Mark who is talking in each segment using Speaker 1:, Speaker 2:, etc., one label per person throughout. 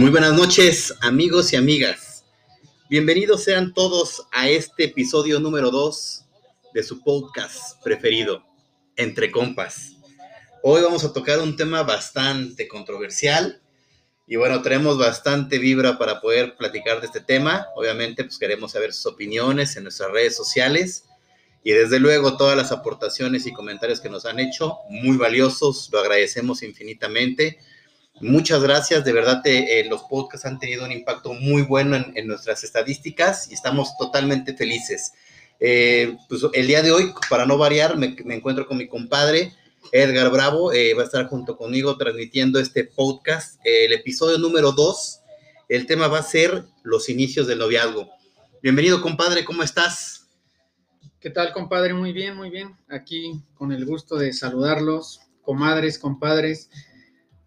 Speaker 1: Muy buenas noches, amigos y amigas. Bienvenidos sean todos a este episodio número 2 de su podcast preferido, Entre Compas. Hoy vamos a tocar un tema bastante controversial y bueno, tenemos bastante vibra para poder platicar de este tema. Obviamente, pues queremos saber sus opiniones en nuestras redes sociales y desde luego todas las aportaciones y comentarios que nos han hecho, muy valiosos, lo agradecemos infinitamente. Muchas gracias, de verdad eh, los podcasts han tenido un impacto muy bueno en, nuestras estadísticas y estamos totalmente felices. Eh, pues el día de hoy, para no variar, me, encuentro con mi compadre Edgar Bravo, eh, va a estar junto conmigo transmitiendo este podcast, el episodio número 2. El tema va a ser los inicios del noviazgo. Bienvenido, compadre, ¿cómo estás?
Speaker 2: ¿Qué tal, compadre? Muy bien, muy bien. Aquí con el gusto de saludarlos, comadres, compadres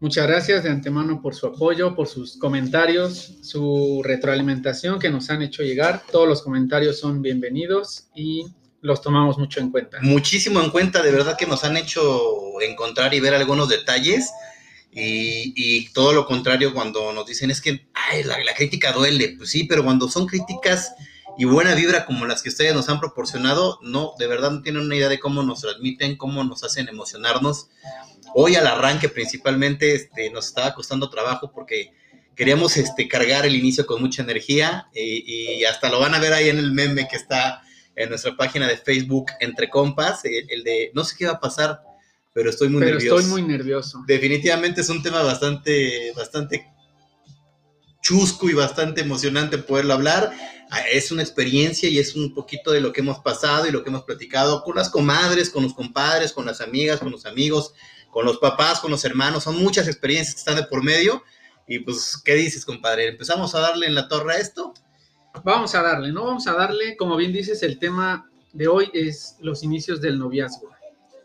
Speaker 2: Muchas gracias de antemano por su apoyo, por sus comentarios, su retroalimentación que nos han hecho llegar. Todos los comentarios son bienvenidos y los tomamos mucho en cuenta.
Speaker 1: Muchísimo en cuenta, de verdad que nos han hecho encontrar y ver algunos detalles. Y, todo lo contrario cuando nos dicen es que la, la, crítica duele, pues sí, pero cuando son críticas y buena vibra como las que ustedes nos han proporcionado, no, de verdad no tienen una idea de cómo nos transmiten, cómo nos hacen emocionarnos. Hoy al arranque principalmente este, nos estaba costando trabajo porque queríamos este, cargar el inicio con mucha energía y, hasta lo van a ver ahí en el meme que está en nuestra página de Facebook Entre Compas, el, de no sé qué va a pasar, pero estoy muy
Speaker 2: pero
Speaker 1: nervioso.
Speaker 2: Estoy muy nervioso.
Speaker 1: Definitivamente es un tema bastante, bastante chusco y bastante emocionante poderlo hablar. Ah, es una experiencia y es un poquito de lo que hemos pasado y lo que hemos platicado con las comadres, con los compadres, con las amigas, con los amigos, con los papás, con los hermanos, son muchas experiencias que están de por medio. Y pues, ¿qué dices, compadre? ¿Empezamos a darle en la torre a esto?
Speaker 2: Vamos a darle, ¿no? Vamos a darle, como bien dices, el tema de hoy es los inicios del noviazgo.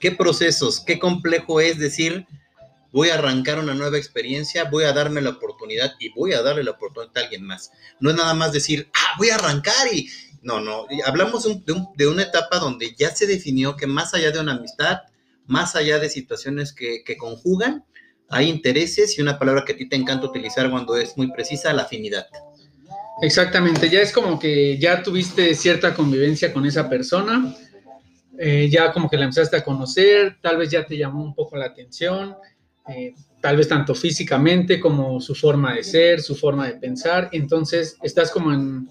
Speaker 1: ¿Qué procesos? ¿Qué complejo es decir, voy a arrancar una nueva experiencia, voy a darme la oportunidad y voy a darle la oportunidad a alguien más? No es nada más decir, ah, voy a arrancar y... No, no, hablamos de, una etapa donde ya se definió que más allá de una amistad, más allá de situaciones que, conjugan, hay intereses y una palabra que a ti te encanta utilizar cuando es muy precisa, la afinidad.
Speaker 2: Exactamente, ya es como que ya tuviste cierta convivencia con esa persona, eh, ya como que la empezaste a conocer, tal vez ya te llamó un poco la atención, eh, tal vez tanto físicamente como su forma de ser, su forma de pensar, entonces estás como en,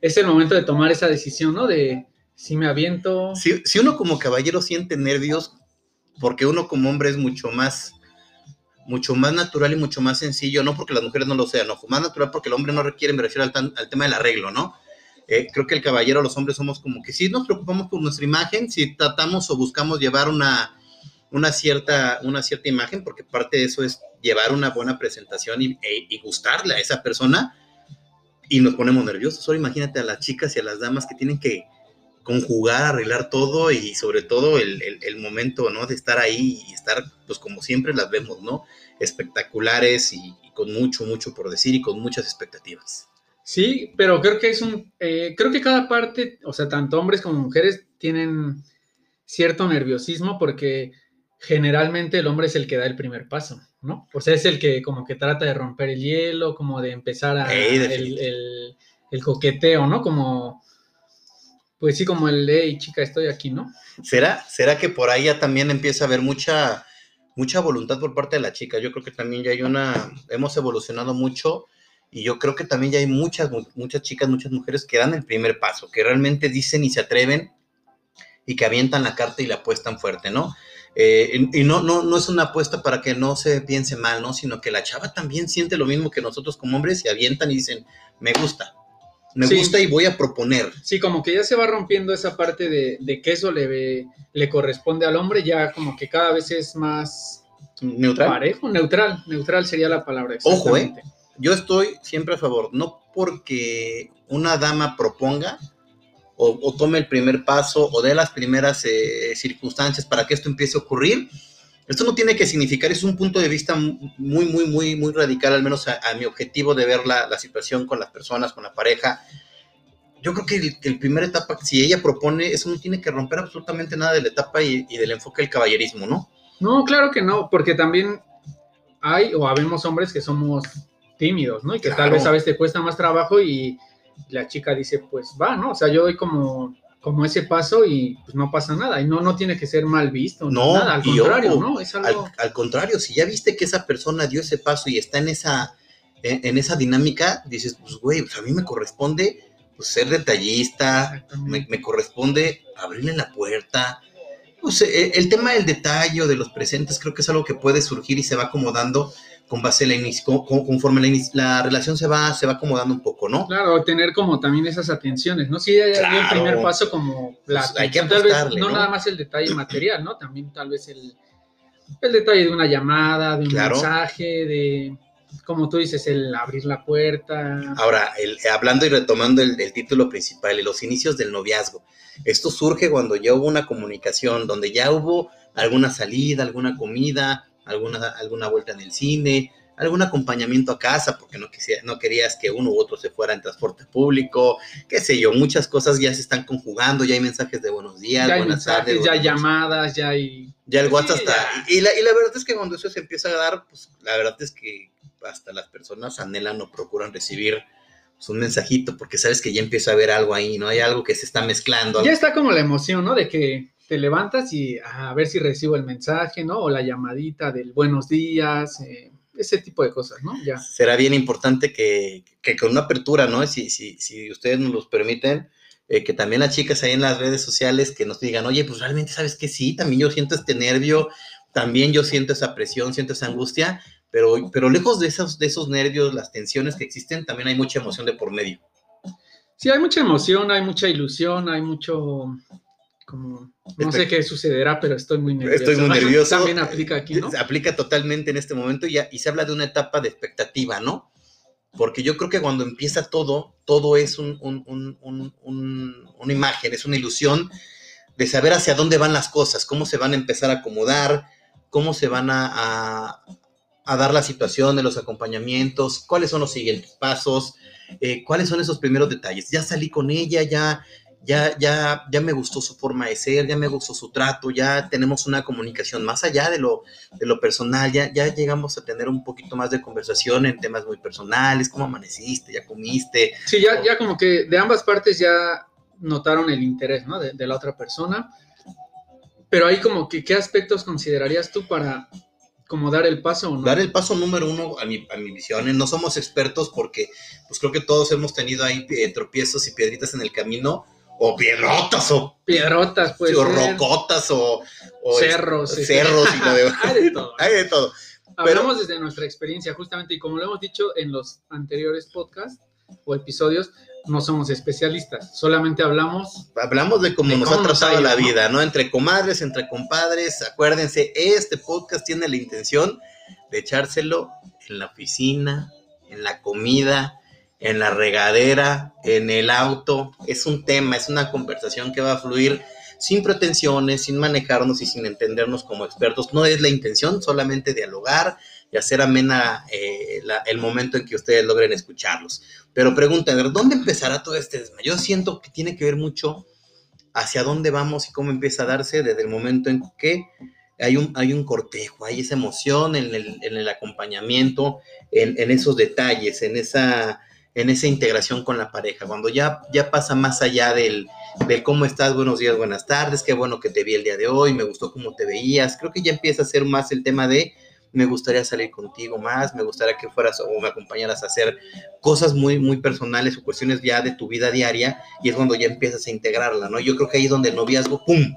Speaker 2: es el momento de tomar esa decisión, ¿no? De si me aviento.
Speaker 1: Si, uno como caballero siente nervios, porque uno como hombre es mucho más, mucho más natural y mucho más sencillo, no porque las mujeres no lo sean, no, más natural porque el hombre no requiere, me refiero al, al tema del arreglo, ¿no? Eh, creo que el caballero, los hombres somos como que sí nos preocupamos por nuestra imagen, si tratamos o buscamos llevar una, una, cierta, una cierta imagen, porque parte de eso es llevar una buena presentación y, e, y gustarle a esa persona, y nos ponemos nerviosos. Ahora imagínate a las chicas y a las damas que tienen que conjugar, arreglar todo y sobre todo el, momento, ¿no? De estar ahí y estar, pues como siempre las vemos, ¿no? Espectaculares y, con mucho, mucho por decir y con muchas expectativas.
Speaker 2: Sí, pero creo que es un, eh, creo que cada parte, o sea, tanto hombres como mujeres tienen cierto nerviosismo porque generalmente el hombre es el que da el primer paso, ¿no? O sea, es el que como que trata de romper el hielo, como de empezar a, el, el, coqueteo, ¿no? Como pues sí, como el, hey, chica, estoy aquí, ¿no?
Speaker 1: ¿Será, será que por ahí ya también empieza a haber mucha, mucha voluntad por parte de la chica? Yo creo que también ya hay una, hemos evolucionado mucho y yo creo que también ya hay muchas, muchas chicas, muchas mujeres que dan el primer paso, que realmente dicen y se atreven y que avientan la carta y la apuestan fuerte, ¿no? Eh, y no, no, no es una apuesta para que no se piense mal, ¿no? Sino que la chava también siente lo mismo que nosotros como hombres y avientan y dicen, me gusta, me gusta y voy a proponer.
Speaker 2: Sí, como que ya se va rompiendo esa parte de, de que eso le, le corresponde al hombre, ya como que cada vez es más
Speaker 1: neutral.
Speaker 2: Parejo, neutral, neutral sería la palabra.
Speaker 1: Ojo, ¿eh? Yo estoy siempre a favor, no porque una dama proponga o, tome el primer paso o dé las primeras eh, circunstancias para que esto empiece a ocurrir, esto no tiene que significar, es un punto de vista muy, muy, muy, muy radical, al menos a, mi objetivo de ver la, situación con las personas, con la pareja. Yo creo que el, el, primera etapa, si ella propone, eso no tiene que romper absolutamente nada de la etapa y, del enfoque del caballerismo, ¿no?
Speaker 2: No, claro que no, porque también hay o habemos hombres que somos tímidos, ¿no? Y que tal
Speaker 1: Claro.
Speaker 2: vez a veces te cuesta más trabajo y la chica dice, pues va, ¿no? O sea, yo doy como, como ese paso y pues no pasa nada. Y no, no tiene que ser mal visto,
Speaker 1: No,
Speaker 2: nada, al contrario,
Speaker 1: ojo,
Speaker 2: ¿no? Es
Speaker 1: Al,
Speaker 2: algo...
Speaker 1: al contrario, si ya viste que esa persona dio ese paso y está en esa, en, en esa dinámica, dices, pues güey, pues a mí me corresponde pues, ser detallista, me, me corresponde abrirle la puerta. Pues, eh, el tema del detalle de los presentes creo que es algo que puede surgir y se va acomodando con base en la conforme la, relación se va, se va acomodando un poco, ¿no?
Speaker 2: Claro, tener como también esas atenciones, ¿no? Sí, ya dio el
Speaker 1: Claro.
Speaker 2: primer paso como la
Speaker 1: Pues hay que
Speaker 2: tal vez no,
Speaker 1: ¿no?
Speaker 2: nada más el detalle material, ¿no? También tal vez el, el detalle de una llamada, de un
Speaker 1: Claro.
Speaker 2: mensaje, de, como tú dices, el abrir la puerta.
Speaker 1: Ahora, el- hablando y retomando el, el título principal, los inicios del noviazgo. Esto surge cuando ya hubo una comunicación, donde ya hubo alguna salida, alguna comida, alguna, alguna vuelta en el cine, algún acompañamiento a casa, porque no, quisiera- no querías que uno u otro se fuera en transporte público, qué sé yo, muchas cosas ya se están conjugando, ya hay mensajes de buenos días,
Speaker 2: ya
Speaker 1: buenas
Speaker 2: mensajes,
Speaker 1: tardes.
Speaker 2: ya hay llamadas, ya hay...
Speaker 1: Ya el
Speaker 2: Sí,
Speaker 1: WhatsApp está. Y la, y la verdad es que cuando eso se empieza a dar, pues la verdad es que hasta las personas anhelan o procuran recibir pues, un mensajito, porque sabes que ya empieza a haber algo ahí, ¿no? Hay algo que se está mezclando.
Speaker 2: Ya está como la emoción, ¿no? De que te levantas y a ver si recibo el mensaje, ¿no? O la llamadita del buenos días, eh, ese tipo de cosas, ¿no? Ya.
Speaker 1: Será bien importante que, que con una apertura, ¿no? Si, si, si ustedes nos los permiten, eh, que también las chicas ahí en las redes sociales que nos digan, oye, pues realmente sabes que sí, también yo siento este nervio, también yo siento esa presión, siento esa angustia, pero, pero lejos de esos, de esos nervios, las tensiones que existen, también hay mucha emoción de por medio.
Speaker 2: Sí, hay mucha emoción, hay mucha ilusión, hay mucho como no sé qué sucederá, pero estoy muy nervioso.
Speaker 1: Estoy muy nervioso.
Speaker 2: También aplica aquí, ¿no?
Speaker 1: Se aplica totalmente en este momento y, se habla de una etapa de expectativa, ¿no? Porque yo creo que cuando empieza todo, todo es un- un- un- un- un- una imagen, es una ilusión de saber hacia dónde van las cosas, cómo se van a empezar a acomodar, cómo se van a, a- a dar la situación de los acompañamientos, cuáles son los siguientes pasos, eh, cuáles son esos primeros detalles. Ya salí con ella, ya, ya, ya, ya me gustó su forma de ser, ya me gustó su trato, ya tenemos una comunicación más allá de lo, de lo personal, ya, ya llegamos a tener un poquito más de conversación en temas muy personales, cómo amaneciste, ya comiste,
Speaker 2: Sí, ya, ya como que de ambas partes ya notaron el interés, ¿no? De, de la otra persona. Pero ahí como que, ¿qué aspectos considerarías tú para como dar el paso o no?
Speaker 1: dar el paso número uno a mi, a mi visión. ¿eh? No somos expertos porque pues creo que todos hemos tenido ahí eh, tropiezos y piedritas en el camino, o piedrotas, o,
Speaker 2: Piedrotas, pues.
Speaker 1: o rocotas, o, o,
Speaker 2: Cerros, sí.
Speaker 1: cerros y lo.
Speaker 2: Hay de todo.
Speaker 1: Hay de todo.
Speaker 2: Hablamos desde nuestra experiencia, justamente, y como lo hemos dicho en los anteriores podcasts o episodios, no somos especialistas, solamente hablamos.
Speaker 1: Hablamos de cómo
Speaker 2: De
Speaker 1: nos ha tratado la vida, ¿no? Entre comadres, entre compadres. Acuérdense, este podcast tiene la intención de echárselo en la oficina, en la comida, en la regadera, en el auto. Es un tema, es una conversación que va a fluir sin pretensiones, sin manejarnos y sin entendernos como expertos. No es la intención, solamente dialogar y hacer amena eh, el momento en que ustedes logren escucharlos. Pero preguntan, ¿dónde empezará todo este desmayo? Yo siento que tiene que ver mucho hacia dónde vamos y cómo empieza a darse desde el momento en que hay un, hay un cortejo, hay esa emoción en el, en el acompañamiento, en, en esos detalles, en esa, en esa integración con la pareja, cuando ya, ya pasa más allá del, del cómo estás, buenos días, buenas tardes, qué bueno que te vi el día de hoy, me gustó cómo te veías, creo que ya empieza a ser más el tema de me gustaría salir contigo más, me gustaría que fueras o me acompañaras a hacer cosas muy, muy personales o cuestiones ya de tu vida diaria y es cuando ya empiezas a integrarla, ¿no? Yo creo que ahí es donde el noviazgo, ¡pum!,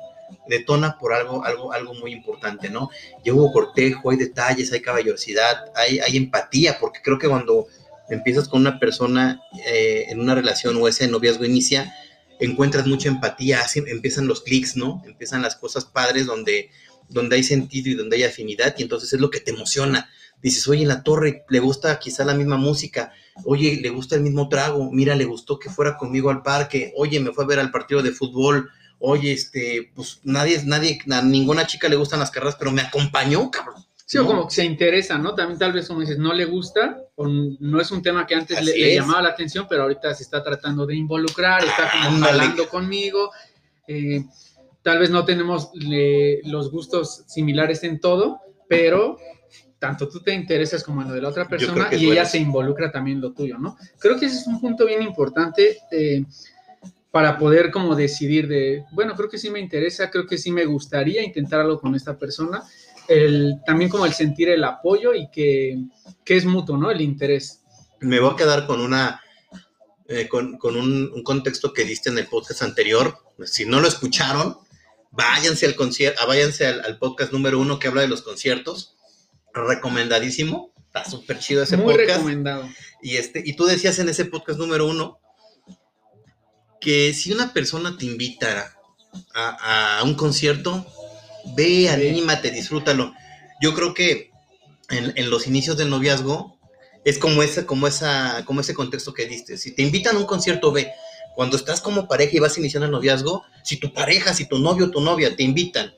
Speaker 1: detona por algo, algo, algo muy importante, ¿no? Ya hubo cortejo, hay detalles, hay caballerosidad, hay, hay empatía, porque creo que cuando empiezas con una persona eh, en una relación o ese noviazgo inicia, encuentras mucha empatía, empiezan los clics, ¿no? Empiezan las cosas padres donde, donde hay sentido y donde hay afinidad y entonces es lo que te emociona. Dices, oye, en la torre le gusta quizá la misma música, oye, le gusta el mismo trago, mira, le gustó que fuera conmigo al parque, oye, me fue a ver al partido de fútbol, oye, este, pues nadie, nadie, a ninguna chica le gustan las carreras, pero me acompañó, cabrón.
Speaker 2: Sí, o
Speaker 1: ¿no?
Speaker 2: como que se interesa, ¿no? También tal vez como dices, no le gusta, o no es un tema que antes le, le llamaba la atención, pero ahorita se está tratando de involucrar, está como
Speaker 1: Ándale.
Speaker 2: jalando conmigo. eh, tal vez no tenemos le- los gustos similares en todo, pero tanto tú te interesas como en lo de la otra persona y ella se involucra también en lo tuyo, ¿no? Creo que ese es un punto bien importante eh, para poder como decidir de, bueno, creo que sí me interesa, creo que sí me gustaría intentar algo con esta persona. El, también como el sentir el apoyo y que, que es mutuo, ¿no? El interés.
Speaker 1: Me voy a quedar con una, eh, con, con un, un contexto que diste en el podcast anterior. Si no lo escucharon, váyanse al concierto, váyanse al, al podcast número uno que habla de los conciertos. Recomendadísimo. Está súper chido ese
Speaker 2: Muy
Speaker 1: podcast.
Speaker 2: recomendado.
Speaker 1: Y, este, y tú decías en ese podcast número uno que si una persona te invita a, a un concierto, ve, anímate, disfrútalo. Yo creo que en, en los inicios del noviazgo es como, esa, como, esa, como ese contexto que diste. Si te invitan a un concierto, ve. Cuando estás como pareja y vas iniciando el noviazgo, si tu pareja, si tu novio o tu novia te invitan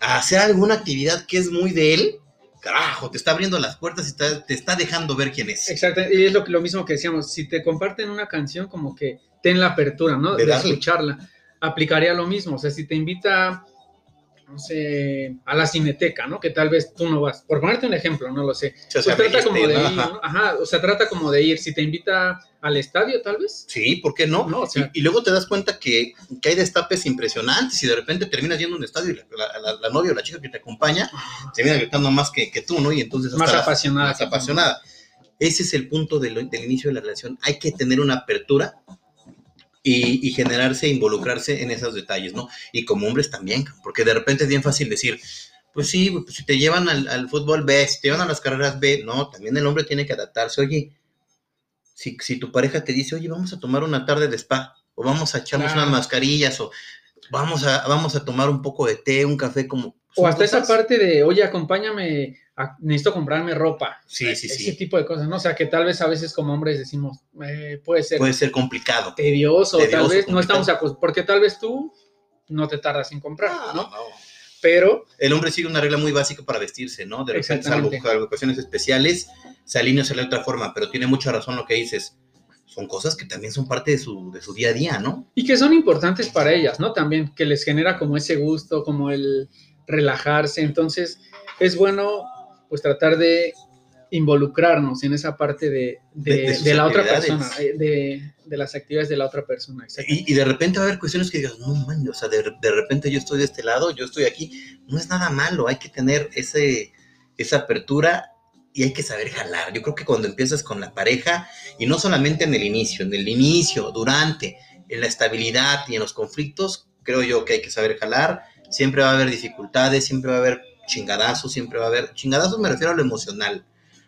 Speaker 1: a hacer alguna actividad que es muy de él, carajo, te está abriendo las puertas y está- te está dejando ver quién es.
Speaker 2: Exacto, y es lo, mismo que decíamos, si te comparten una canción, como que ten la apertura, ¿no?
Speaker 1: De
Speaker 2: De, escucharla. Aplicaría lo mismo, o sea, si te invita, no sé, a la cineteca, ¿no? Que tal vez tú no vas. Por ponerte un ejemplo, no lo sé.
Speaker 1: O sea,
Speaker 2: Pues trata como de
Speaker 1: ¿no?
Speaker 2: ir,
Speaker 1: Ajá.
Speaker 2: ¿no? Ajá, o sea, trata como de ir. Si te invita al estadio, tal vez.
Speaker 1: Sí, ¿por qué no?
Speaker 2: No, o sea-
Speaker 1: y, y luego te das cuenta que, que hay destapes impresionantes y de repente terminas yendo a un estadio y la, la- la- la novia o la chica que te acompaña termina gritando más que, que tú, ¿no? Y entonces
Speaker 2: Más apasionada
Speaker 1: Más apasionada. Ese es el punto de lo- del inicio de la relación. Hay que tener una apertura y, y generarse, involucrarse en esos detalles, ¿no? Y como hombres también, porque de repente es bien fácil decir, pues sí, pues si te llevan al, al fútbol B, si te llevan a las carreras B, no, también el hombre tiene que adaptarse. Oye, si, si tu pareja te dice, oye, vamos a tomar una tarde de spa, o vamos a echarnos
Speaker 2: Claro.
Speaker 1: unas mascarillas, o vamos a, vamos a tomar un poco de té, un café, como...
Speaker 2: O hasta esa parte de, oye, acompáñame, a- necesito comprarme ropa.
Speaker 1: Sí, sí,
Speaker 2: Ese
Speaker 1: sí.
Speaker 2: tipo de cosas, ¿no? O sea, que tal vez a veces como hombres decimos, eh, puede ser
Speaker 1: Puede ser complicado.
Speaker 2: tedioso,
Speaker 1: Tedioso,
Speaker 2: tal vez no estamos acostumbrados, porque tal vez tú no te tardas en comprar, ¿no?
Speaker 1: no.
Speaker 2: Pero
Speaker 1: el hombre sigue una regla muy básica para vestirse, ¿no? De repente, salvo, ocasiones especiales, se alinea de otra forma, pero tiene mucha razón lo que dices. Son cosas que también son parte de su, de su día a día, ¿no?
Speaker 2: y que son importantes para ellas, ¿no? También que les genera como ese gusto, como el relajarse. Entonces, es bueno pues tratar de involucrarnos en esa parte de, de- la otra persona, eh, de, de las actividades de la otra persona.
Speaker 1: Y, y de repente va a haber cuestiones que digas, no man, o sea, de, de repente yo estoy de este lado, yo estoy aquí. No es nada malo, hay que tener ese, esa apertura y hay que saber jalar. Yo creo que cuando empiezas con la pareja, y no solamente en el inicio, en el inicio, durante, en la estabilidad y en los conflictos, creo yo que hay que saber jalar. Siempre va a haber dificultades, siempre va a haber chingadazos, siempre va a haber. Chingadazos me refiero a lo emocional,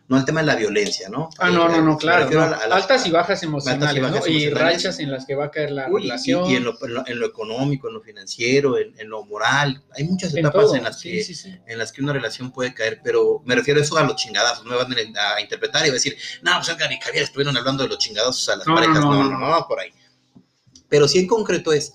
Speaker 1: no al tema de la violencia, ¿no?
Speaker 2: Ah, no, no,
Speaker 1: Me
Speaker 2: no, claro. no.
Speaker 1: a la- a las-
Speaker 2: Altas y bajas emocionales,
Speaker 1: bajas
Speaker 2: ¿no? Y rachas en las que va a caer la
Speaker 1: Uy, y-
Speaker 2: relación.
Speaker 1: Y, en, lo, en lo- en lo económico, en lo financiero, en, en lo moral. Hay muchas etapas
Speaker 2: todo.
Speaker 1: en, las
Speaker 2: Sí,
Speaker 1: que,
Speaker 2: sí, sí.
Speaker 1: en las que una relación puede caer, pero me refiero a eso a los chingadazos. No me van a, interpretar y a decir, no, pues Edgar y Javier estuvieron hablando de los chingadazos a las
Speaker 2: No, no,
Speaker 1: parejas. No
Speaker 2: no,
Speaker 1: no
Speaker 2: no.
Speaker 1: no, no, por ahí. Pero sí en concreto es,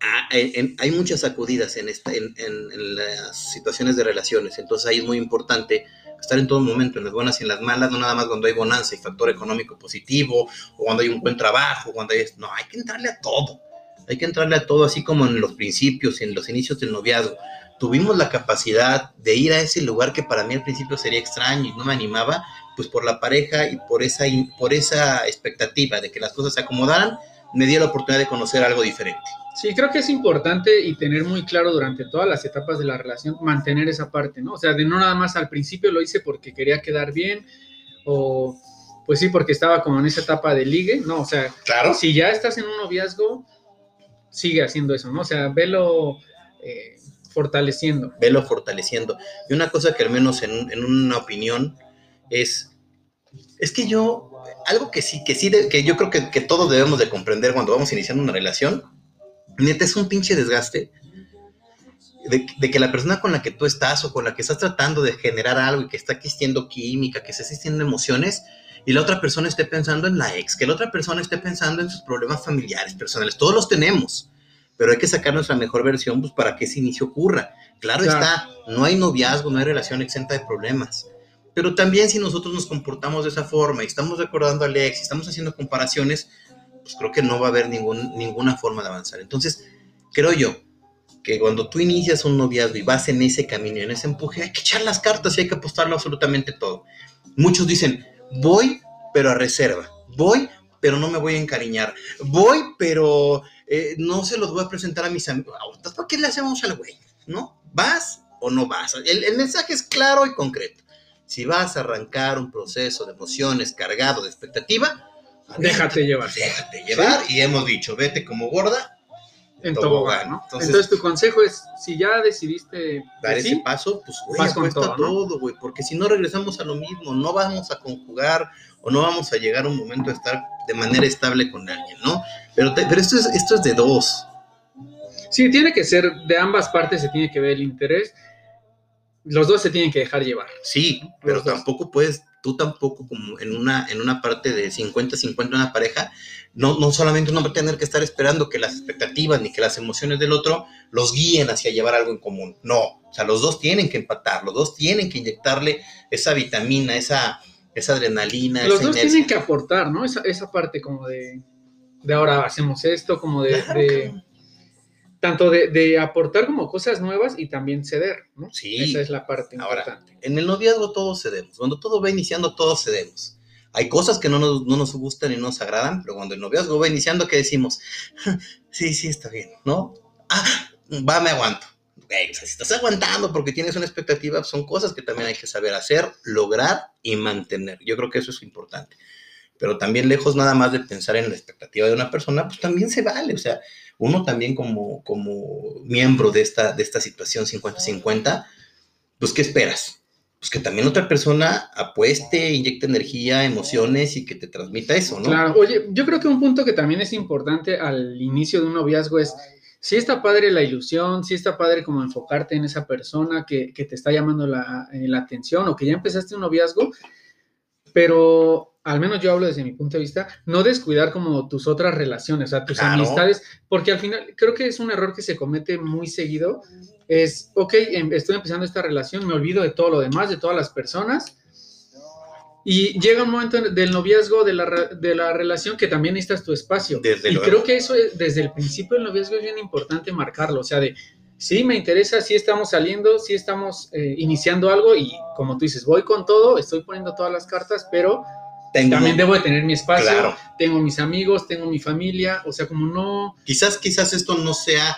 Speaker 1: ah, en- en- hay muchas sacudidas en, esta, en las situaciones de relaciones, entonces ahí es muy importante estar en todo momento, en las buenas y en las malas, no nada más cuando hay bonanza y factor económico positivo, o cuando hay un buen trabajo, cuando hay... No, hay que entrarle a todo, hay que entrarle a todo, así como en los principios, en los inicios del noviazgo. Tuvimos la capacidad de ir a ese lugar que para mí al principio sería extraño y no me animaba, pues por la pareja y por esa, por esa expectativa de que las cosas se acomodaran, me dio la oportunidad de conocer algo diferente.
Speaker 2: Sí, creo que es importante y tener muy claro durante todas las etapas de la relación, mantener esa parte, ¿no? O sea, de no nada más al principio lo hice porque quería quedar bien o pues sí, porque estaba como en esa etapa de ligue, ¿no? O sea,
Speaker 1: Claro.
Speaker 2: si ya estás en un noviazgo, sigue haciendo eso, ¿no? O sea, velo eh, fortaleciendo.
Speaker 1: velo fortaleciendo. Y una cosa que al menos en, en una opinión es, es que yo, algo que sí, que sí, de- que yo creo que, que todos debemos de comprender cuando vamos iniciando una relación, neta es un pinche desgaste de, de que la persona con la que tú estás o con la que estás tratando de generar algo y que está existiendo química, que está existiendo emociones, y la otra persona esté pensando en la ex, que la otra persona esté pensando en sus problemas familiares, personales, todos los tenemos, pero hay que sacar nuestra mejor versión pues, para que ese inicio ocurra. Claro,
Speaker 2: Claro.
Speaker 1: está, no hay noviazgo, no hay relación exenta de problemas. Pero también si nosotros nos comportamos de esa forma y estamos recordando al ex estamos haciendo comparaciones, pues creo que no va a haber ningún, ninguna forma de avanzar. Entonces, creo yo que cuando tú inicias un noviazgo y vas en ese camino, en ese empuje, hay que echar las cartas y hay que apostarlo absolutamente todo. Muchos dicen, voy, pero a reserva. Voy, pero no me voy a encariñar. Voy, pero eh, no se los voy a presentar a mis amigos. ¿Por qué le hacemos al güey? ¿No? ¿Vas o no vas? El mensaje es claro y concreto. Si vas a arrancar un proceso de emociones cargado de expectativa,
Speaker 2: déjate llevar.
Speaker 1: Déjate llevar y hemos dicho, vete como gorda
Speaker 2: en tobogán, ¿no? Entonces, tu consejo es, si ya decidiste
Speaker 1: dar ese paso, pues güey, cuesta todo, güey, porque si no regresamos a lo mismo, no vamos a conjugar o no vamos a llegar a un momento de estar de manera estable con alguien, ¿no? Pero, pero esto, es, esto es de dos.
Speaker 2: Sí, tiene que ser, de ambas partes se tiene que ver el interés los dos se tienen que dejar llevar.
Speaker 1: Sí, pero tampoco puedes, tú tampoco como en una, en una parte de 50-50 una pareja, no, no solamente uno va a tener que estar esperando que las expectativas ni que las emociones del otro los guíen hacia llevar algo en común. No, o sea, los dos tienen que empatar, los dos tienen que inyectarle esa vitamina, esa, esa adrenalina.
Speaker 2: Los dos tienen que aportar, ¿no? Esa, esa parte como de, de ahora hacemos esto, como de tanto de, aportar como cosas nuevas y también ceder, ¿no?
Speaker 1: Sí.
Speaker 2: Esa es la parte
Speaker 1: Ahora,
Speaker 2: importante.
Speaker 1: En el noviazgo todos cedemos. Cuando todo va iniciando, todos cedemos. Hay cosas que no nos, no nos gustan y no nos agradan, pero cuando el noviazgo va iniciando, ¿qué decimos? sí, sí, está bien, ¿no? Ah, va, me aguanto. o sea, si estás aguantando porque tienes una expectativa, son cosas que también hay que saber hacer, lograr y mantener. Yo creo que eso es importante. Pero también lejos nada más de pensar en la expectativa de una persona, pues también se vale. O sea, uno también como, como miembro de esta, de esta situación 50-50, pues ¿qué esperas? Pues que también otra persona apueste, inyecte energía, emociones y que te transmita eso, ¿no?
Speaker 2: Claro, oye, yo creo que un punto que también es importante al inicio de un noviazgo es, si está padre la ilusión, si está padre como enfocarte en esa persona que, te está llamando la, eh, la atención o que ya empezaste un noviazgo, pero al menos yo hablo desde mi punto de vista, no descuidar como tus otras relaciones, o sea, tus amistades, porque al final creo que es un error que se comete muy seguido, es, ok, em, estoy empezando esta relación, me olvido de todo lo demás, de todas las personas, y llega un momento del noviazgo, de la, de la relación, que también necesitas tu espacio. y creo que eso desde el principio del noviazgo es bien importante marcarlo, o sea, de, sí, me interesa, sí estamos saliendo, sí estamos eh, iniciando algo y como tú dices, voy con todo, estoy poniendo todas las cartas, pero también debo de tener mi espacio, tengo mis amigos, tengo mi familia, o sea, como no...
Speaker 1: Quizás, quizás esto no sea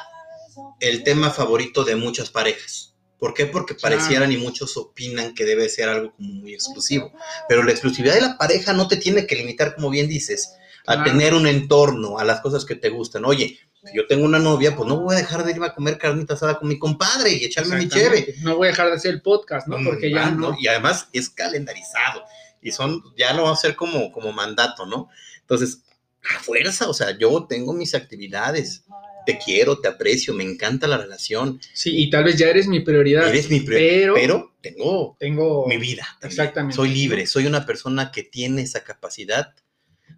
Speaker 1: el tema favorito de muchas parejas. ¿Por qué? Porque parecieran y muchos opinan que debe ser algo como muy exclusivo. Pero la exclusividad de la pareja no te tiene que limitar, como bien dices, a tener un entorno, a las cosas que te gustan. Oye, si yo tengo una novia, pues no voy a dejar de ir a comer carnita asada con mi compadre y echarme mi cheve.
Speaker 2: No voy a dejar de hacer el podcast, ¿no? Porque ya no.
Speaker 1: Y además es calendarizado y son, ya lo va a hacer como, como mandato, ¿no? Entonces, a fuerza, o sea, yo tengo mis actividades, te quiero, te aprecio, me encanta la relación.
Speaker 2: Sí, y tal vez ya eres mi prioridad.
Speaker 1: Eres mi prioridad, pero, tengo,
Speaker 2: tengo
Speaker 1: mi vida.
Speaker 2: Exactamente.
Speaker 1: Soy libre, soy una persona que tiene esa capacidad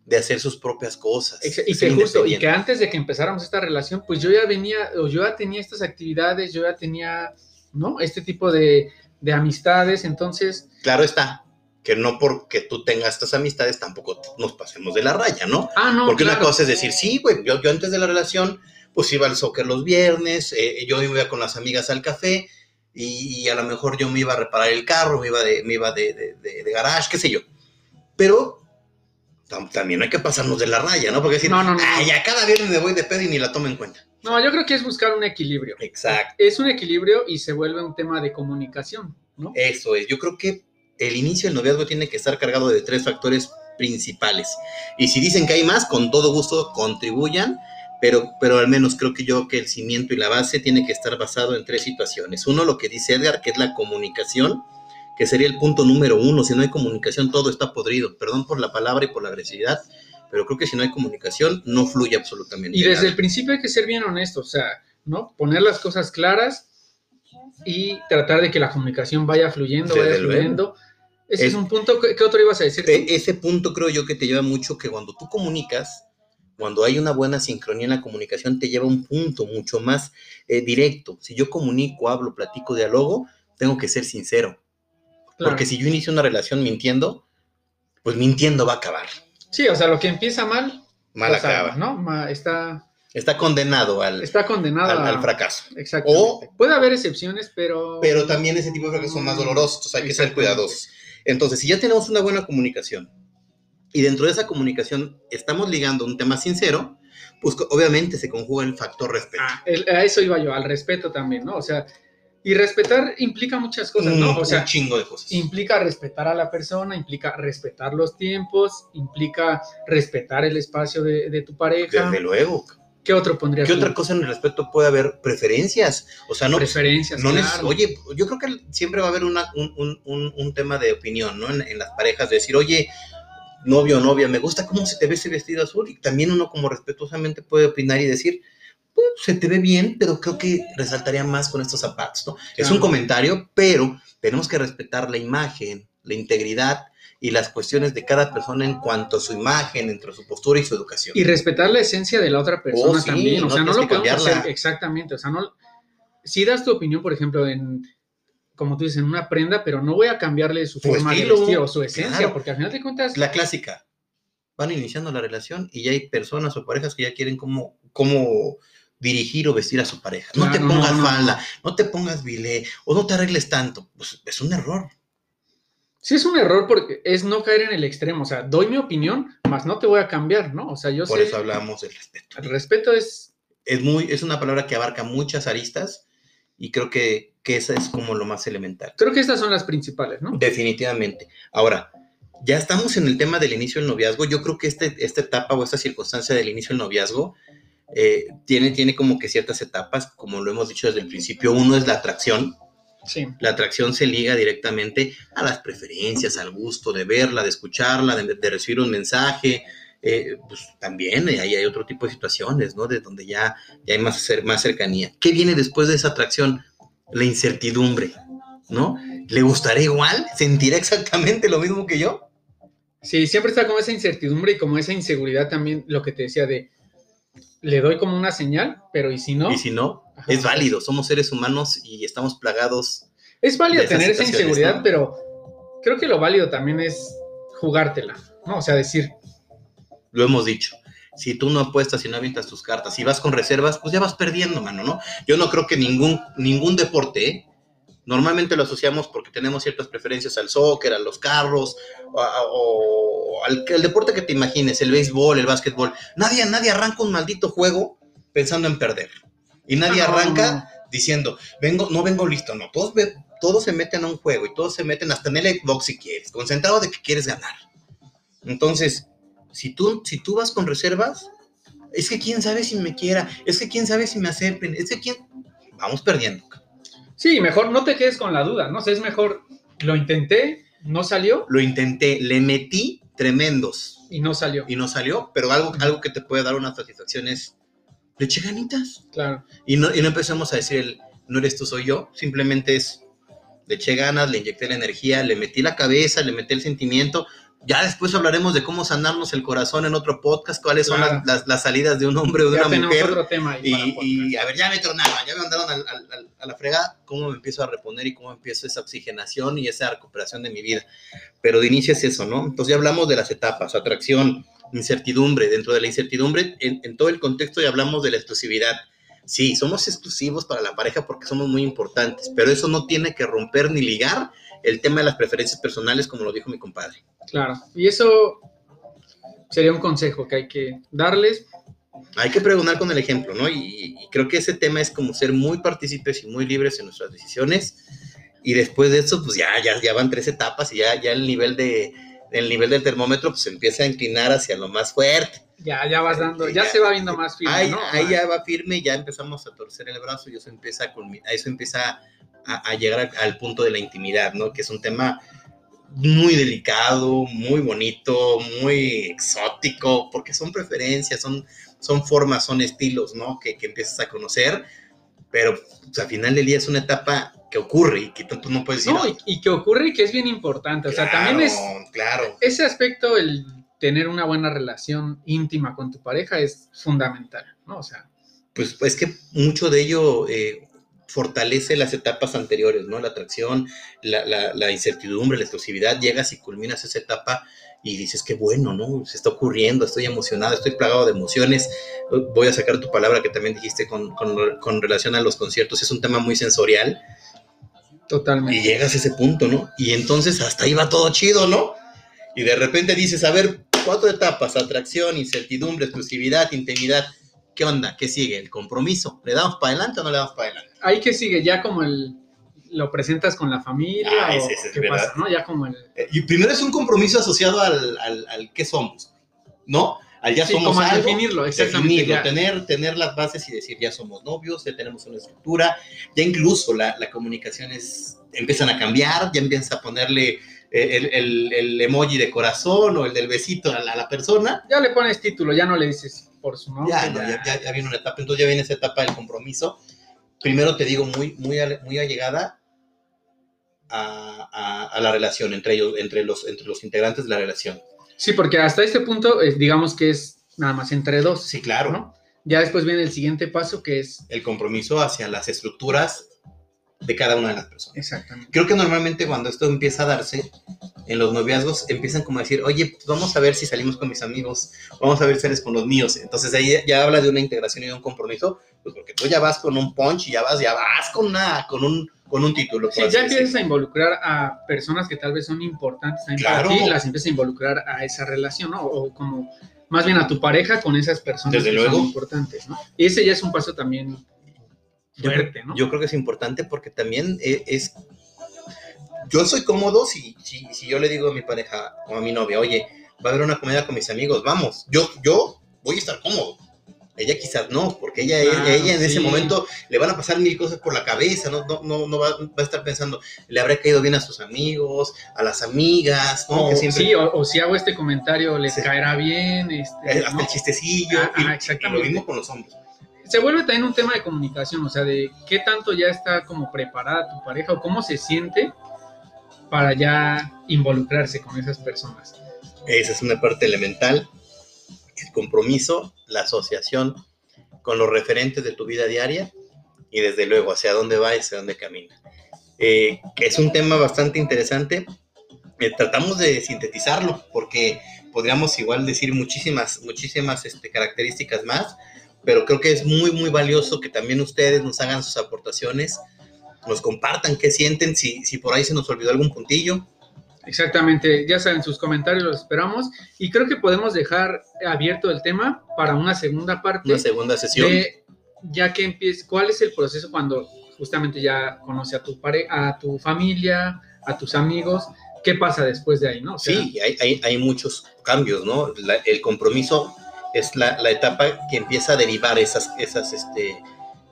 Speaker 1: de hacer sus propias cosas.
Speaker 2: Y que justo, y que antes de que empezáramos esta relación, pues yo ya venía, o yo ya tenía estas actividades, yo ya tenía, ¿no? Este tipo de, de amistades, entonces...
Speaker 1: Claro está, que no porque tú tengas estas amistades tampoco nos pasemos de la raya, ¿no?
Speaker 2: Ah, no.
Speaker 1: Porque una cosa es decir, sí, güey, yo, yo antes de la relación, pues iba al soccer los viernes, eh, yo iba con las amigas al café y, a lo mejor yo me iba a reparar el carro, me iba de, me iba de, de, garage, qué sé yo. Pero también no hay que pasarnos de la raya, ¿no? Porque decir, no, no, no. Ay, ya cada viernes me voy de pedo y ni la tomo en cuenta.
Speaker 2: No, yo creo que es buscar un equilibrio.
Speaker 1: Exacto.
Speaker 2: Es un equilibrio y se vuelve un tema de comunicación, ¿no?
Speaker 1: Eso es. Yo creo que el inicio del noviazgo tiene que estar cargado de tres factores principales. Y si dicen que hay más, con todo gusto contribuyan, pero, pero al menos creo que yo que el cimiento y la base tiene que estar basado en tres situaciones. Uno, lo que dice Edgar, que es la comunicación, que sería el punto número uno. Si no hay comunicación, todo está podrido. Perdón por la palabra y por la agresividad, pero creo que si no hay comunicación, no fluye absolutamente.
Speaker 2: Y desde el principio hay que ser bien honesto, o sea, ¿no? Poner las cosas claras y tratar de que la comunicación vaya fluyendo, vaya fluyendo. Ese es, un punto, ¿qué otro ibas a decir?
Speaker 1: Ese punto creo yo que te lleva mucho que cuando tú comunicas, cuando hay una buena sincronía en la comunicación, te lleva a un punto mucho más eh, directo. Si yo comunico, hablo, platico, dialogo, tengo que ser sincero. Porque si yo inicio una relación mintiendo, pues mintiendo va a acabar.
Speaker 2: Sí, o sea, lo que empieza mal,
Speaker 1: mal acaba.
Speaker 2: ¿no? está
Speaker 1: Está condenado al,
Speaker 2: está condenado
Speaker 1: al, fracaso.
Speaker 2: Exactamente. Puede haber excepciones, pero.
Speaker 1: Pero también ese tipo de fracasos son más dolorosos, entonces hay que ser cuidadosos. Entonces, si ya tenemos una buena comunicación y dentro de esa comunicación estamos ligando un tema sincero, pues obviamente se conjuga el factor respeto.
Speaker 2: Ah, el- a eso iba yo, al respeto también, ¿no? O sea, y respetar implica muchas cosas, ¿no? O sea,
Speaker 1: un chingo de cosas.
Speaker 2: implica respetar a la persona, implica respetar los tiempos, implica respetar el espacio de, de tu pareja.
Speaker 1: Desde luego.
Speaker 2: ¿Qué otro pondrías?
Speaker 1: ¿Qué
Speaker 2: tú?
Speaker 1: otra cosa en el respeto puede haber? Preferencias. O sea, no,
Speaker 2: Preferencias,
Speaker 1: no
Speaker 2: claro.
Speaker 1: Oye, yo creo que siempre va a haber una- un, un- un- un tema de opinión, ¿no? En, en las parejas, de decir, oye, novio o novia, me gusta cómo se te ve ese vestido azul. Y también uno como respetuosamente puede opinar y decir, pues, se te ve bien, pero creo que resaltaría más con estos zapatos, ¿no? Es un comentario, pero tenemos que respetar la imagen, la integridad y las cuestiones de cada persona en cuanto a su imagen, entre su postura y su educación.
Speaker 2: Y respetar la esencia de la otra persona
Speaker 1: Oh, sí,
Speaker 2: también. O
Speaker 1: no
Speaker 2: sea, no lo podemos hacer exactamente. O sea, no. Si das tu opinión, por ejemplo, en. Como tú dices, en una prenda, pero no voy a cambiarle su
Speaker 1: Su
Speaker 2: forma
Speaker 1: estilo,
Speaker 2: de vestir o su esencia,
Speaker 1: claro.
Speaker 2: porque al final de cuentas.
Speaker 1: la clásica. Van iniciando la relación y ya hay personas o parejas que ya quieren cómo, cómo dirigir o vestir a su pareja. No
Speaker 2: Claro,
Speaker 1: te pongas
Speaker 2: no, no.
Speaker 1: falda, no te pongas bilé o no te arregles tanto. Pues es un error.
Speaker 2: Sí es un error porque es no caer en el extremo. O sea, doy mi opinión, más no te voy a cambiar, ¿no? O sea, yo
Speaker 1: Por
Speaker 2: sé.
Speaker 1: eso hablamos del respeto.
Speaker 2: El respeto es.
Speaker 1: Es, muy, es una palabra que abarca muchas aristas y creo que, que esa es como lo más elemental.
Speaker 2: Creo que estas son las principales, ¿no?
Speaker 1: Definitivamente. Ahora, ya estamos en el tema del inicio del noviazgo. Yo creo que este, esta etapa o esta circunstancia del inicio del noviazgo eh, tiene, tiene como que ciertas etapas, como lo hemos dicho desde el principio. Uno es la atracción.
Speaker 2: Sí.
Speaker 1: La atracción se liga directamente a las preferencias, al gusto de verla, de escucharla, de, de recibir un mensaje. Eh, pues también eh, ahí hay otro tipo de situaciones, ¿no? De donde ya, ya hay más, más cercanía. ¿Qué viene después de esa atracción? La incertidumbre, ¿no? ¿Le gustará igual? ¿Sentirá exactamente lo mismo que yo?
Speaker 2: Sí, siempre está como esa incertidumbre y como esa inseguridad también, lo que te decía de. Le doy como una señal, pero ¿y si no?
Speaker 1: Y si no. Es válido. Somos seres humanos y estamos plagados.
Speaker 2: Es válido tener esa inseguridad,
Speaker 1: ¿no?
Speaker 2: pero creo que lo válido también es jugártela, ¿no? O sea, decir,
Speaker 1: Lo hemos dicho. Si tú no apuestas y no avientas tus cartas y vas con reservas, pues ya vas perdiendo, mano, ¿no? Yo no creo que ningún, ningún deporte, ¿eh? normalmente lo asociamos porque tenemos ciertas preferencias al soccer, a los carros, o al, al deporte que te imagines, el béisbol, el básquetbol. Nadie, nadie arranca un maldito juego pensando en perder. Y nadie
Speaker 2: "Ah, no,
Speaker 1: arranca diciendo, vengo, no vengo listo, no. Todos, todos se meten a un juego y todos se meten hasta en el Xbox si quieres, concentrado de que quieres ganar. Entonces, si tú, si tú vas con reservas, es que quién sabe si me quiera, es que quién sabe si me acepten, es que quién. Vamos perdiendo.
Speaker 2: Sí, mejor no te quedes con la duda, ¿no? O sea, es mejor, lo intenté, no salió
Speaker 1: Lo intenté, le metí tremendos
Speaker 2: y no salió.
Speaker 1: y no salió, pero algo, algo que te puede dar una satisfacción es, le eché ganitas.
Speaker 2: Claro.
Speaker 1: Y no, y no empezamos a decir el, no eres tú, soy yo, simplemente es, le eché ganas, le inyecté la energía, le metí la cabeza, le metí el sentimiento. Ya después hablaremos de cómo sanarnos el corazón en otro podcast, cuáles son
Speaker 2: Claro.
Speaker 1: las, las- las salidas de un hombre o de
Speaker 2: Ya
Speaker 1: una mujer.
Speaker 2: otro tema
Speaker 1: Y, y, a ver, ya me tronaron, ya me mandaron al- al- al- a la fregada, cómo me empiezo a reponer y cómo empiezo esa oxigenación y esa recuperación de mi vida. Pero de inicio es eso, ¿no? Entonces ya hablamos de las etapas, atracción, incertidumbre. Dentro de la incertidumbre, en, en todo el contexto ya hablamos de la exclusividad. Sí, somos exclusivos para la pareja porque somos muy importantes, pero eso no tiene que romper ni ligar el tema de las preferencias personales, como lo dijo mi compadre.
Speaker 2: Claro. Y eso sería un consejo que hay que darles.
Speaker 1: hay que preguntar con el ejemplo, ¿no? Y, y creo que ese tema es como ser muy partícipes y muy libres en nuestras decisiones. Y después de eso, pues ya, ya, ya van tres etapas y ya, ya el nivel de el nivel del termómetro pues se empieza a inclinar hacia lo más fuerte.
Speaker 2: Ya, ya vas dando,
Speaker 1: Sí,
Speaker 2: ya,
Speaker 1: ya.
Speaker 2: se va viendo más firme,
Speaker 1: ahí,
Speaker 2: ¿no?
Speaker 1: ahí ya va firme, ya empezamos a torcer el brazo y eso empieza a, eso empieza a, a llegar a- al punto de la intimidad, ¿no? Que es un tema muy delicado, muy bonito, muy exótico, porque son preferencias, son, son formas, son estilos, ¿no? Que, que empiezas a conocer, pero pues, al final del día es una etapa que ocurre y que tú no puedes decir,
Speaker 2: No, y, y que ocurre y que es bien importante. O sea, también es
Speaker 1: "Claro,
Speaker 2: ese aspecto, el tener una buena relación íntima con tu pareja es fundamental, ¿no? O sea,
Speaker 1: pues es que mucho de ello eh, fortalece las etapas anteriores, ¿no? La atracción, la, la- la incertidumbre, la exclusividad, llegas y culminas esa etapa y dices, qué bueno, ¿no? Se está ocurriendo, estoy emocionado, estoy plagado de emociones. Voy a sacar tu palabra que también dijiste con, con, relación a los conciertos, es un tema muy sensorial.
Speaker 2: Totalmente.
Speaker 1: Y llegas a ese punto, ¿no? Y entonces hasta ahí va todo chido, ¿no? Y de repente dices, a ver, cuatro etapas, atracción, incertidumbre, exclusividad, intimidad. ¿Qué onda? ¿Qué sigue? El compromiso. ¿Le damos para adelante o no le damos para adelante?
Speaker 2: Ahí que sigue, ya como el, lo presentas con la familia ah, o qué pasa, ¿no? Ya como el...
Speaker 1: Eh, y primero es un compromiso asociado al, al, qué somos, ¿no? Al ya somos como
Speaker 2: definirlo, exactamente.
Speaker 1: tener, tener las bases y decir ya somos novios, ya tenemos una estructura, ya incluso la, la comunicación es, empiezan a cambiar, ya empiezas a ponerle eh, el, el, el, emoji de corazón o el del besito a la, persona.
Speaker 2: Ya le pones título, ya no le dices por su nombre.
Speaker 1: Ya, ya, ya, ya, viene una etapa, entonces ya viene esa etapa del compromiso. Primero te digo, muy, muy, muy allegada, a, la relación entre ellos, entre los, entre los integrantes de la relación.
Speaker 2: Sí, porque hasta este punto, digamos que es nada más entre dos.
Speaker 1: Sí, claro.
Speaker 2: Ya después viene el siguiente paso que es...
Speaker 1: El compromiso hacia las estructuras de cada una de las personas.
Speaker 2: Exactamente.
Speaker 1: Creo que normalmente cuando esto empieza a darse, en los noviazgos empiezan como a decir, oye, vamos a ver si salimos con mis amigos, vamos a ver si sales con los míos. Entonces ahí ya habla de una integración y de un compromiso, pues porque tú ya vas con un punch y ya vas, ya vas con una, con un con un título.
Speaker 2: Sí, ya empiezas a involucrar a personas que tal vez son importantes también para ti, las empiezas a involucrar a esa relación, ¿no? O como más bien a tu pareja con esas personas que son importantes, ¿no? Y ese ya es un paso también fuerte, ¿no?
Speaker 1: Yo creo que es importante porque también e, es... Yo soy cómodo si, si, si yo le digo a mi pareja o a mi novia, oye, va a haber una comida con mis amigos, vamos, yo, yo voy a estar cómodo ella quizás no, porque ella, ella en ese momento le van a pasar mil cosas por la cabeza, no, no, no, va, a estar pensando, le habrá caído bien a sus amigos, a las amigas, ¿no?
Speaker 2: O, Sí, o, si hago este comentario, les caerá bien. Este,
Speaker 1: eh, Hasta el chistecillo, ah, exactamente. lo mismo con los hombres.
Speaker 2: Se vuelve también un tema de comunicación, o sea, de qué tanto ya está como preparada tu pareja o cómo se siente para ya involucrarse con esas personas.
Speaker 1: Esa es una parte elemental el compromiso, la asociación con los referentes de tu vida diaria y desde luego hacia dónde va y hacia dónde camina. Eh, es un tema bastante interesante. Eh, tratamos de sintetizarlo porque podríamos igual decir muchísimas, muchísimas este, características más, pero creo que es muy, muy valioso que también ustedes nos hagan sus aportaciones, nos compartan qué sienten, si, si por ahí se nos olvidó algún puntillo,
Speaker 2: Exactamente, ya saben, sus comentarios los esperamos y creo que podemos dejar abierto el tema para una segunda parte.
Speaker 1: Una segunda sesión.
Speaker 2: ya que empiece, ¿cuál es el proceso cuando justamente ya conoce a tu pare a tu familia, a tus amigos? ¿Qué pasa después de ahí, no?
Speaker 1: sí, hay, hay, muchos cambios, ¿no? el compromiso es la, la, etapa que empieza a derivar esas, esas, este,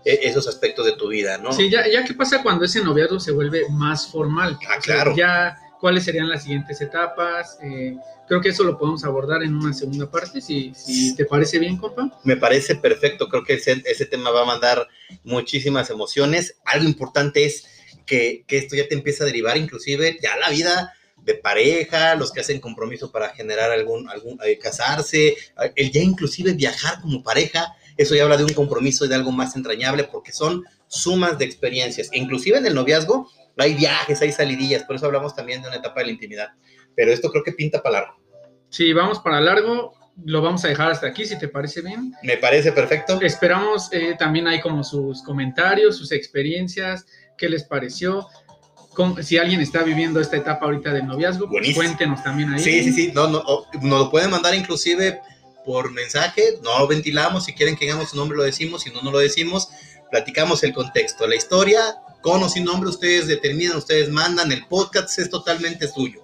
Speaker 1: e, esos aspectos de tu vida, ¿no?
Speaker 2: Sí, ya, ya qué pasa cuando ese noviazgo se vuelve más formal.
Speaker 1: Ah, claro.
Speaker 2: ya cuáles serían las siguientes etapas. Eh, creo que eso lo podemos abordar en una segunda parte, si, si te parece bien, compa.
Speaker 1: Me parece perfecto, creo que ese, ese, tema va a mandar muchísimas emociones. Algo importante es que, que, esto ya te empieza a derivar, inclusive ya la vida de pareja, los que hacen compromiso para generar algún, algún eh, casarse, el ya inclusive viajar como pareja, eso ya habla de un compromiso y de algo más entrañable porque son sumas de experiencias. Inclusive en el noviazgo, hay viajes, hay salidillas, por eso hablamos también de una etapa de la intimidad. Pero esto creo que pinta para largo.
Speaker 2: Sí, vamos para largo. Lo vamos a dejar hasta aquí, si te parece bien.
Speaker 1: Me parece perfecto.
Speaker 2: Esperamos eh, también hay como sus comentarios, sus experiencias, qué les pareció. si alguien está viviendo esta etapa ahorita del noviazgo, pues cuéntenos también ahí.
Speaker 1: Sí, sí, sí. No, no, nos lo pueden mandar inclusive por mensaje. No lo ventilamos. Si quieren que digamos su nombre, lo decimos. Si no, no lo decimos. Platicamos el contexto, la historia con o sin nombre, ustedes determinan, ustedes mandan, el podcast es totalmente suyo.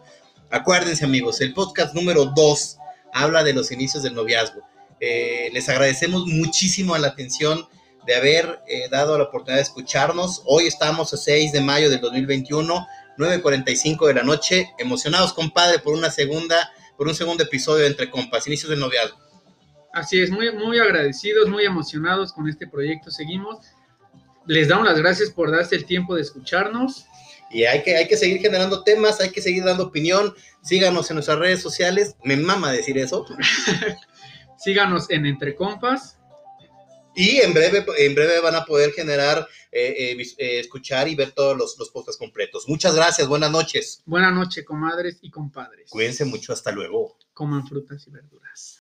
Speaker 1: Acuérdense amigos, el podcast número 2 habla de los inicios del noviazgo. Eh, les agradecemos muchísimo la atención de haber eh, dado la oportunidad de escucharnos. Hoy estamos a 6 de mayo del 2021, 9.45 de la noche, emocionados compadre por una segunda, por un segundo episodio de Entre Compas, inicios del noviazgo.
Speaker 2: Así es, muy, muy agradecidos, muy emocionados con este proyecto. Seguimos les damos las gracias por darse el tiempo de escucharnos.
Speaker 1: Y hay que, hay que seguir generando temas, hay que seguir dando opinión. Síganos en nuestras redes sociales. Me mama decir eso.
Speaker 2: Síganos en Entre Compas.
Speaker 1: Y en breve, en breve van a poder generar, eh, eh, eh, escuchar y ver todos los, los podcasts completos. Muchas gracias, buenas noches.
Speaker 2: Buenas noches, comadres y compadres.
Speaker 1: Cuídense mucho, hasta luego.
Speaker 2: Coman frutas y verduras.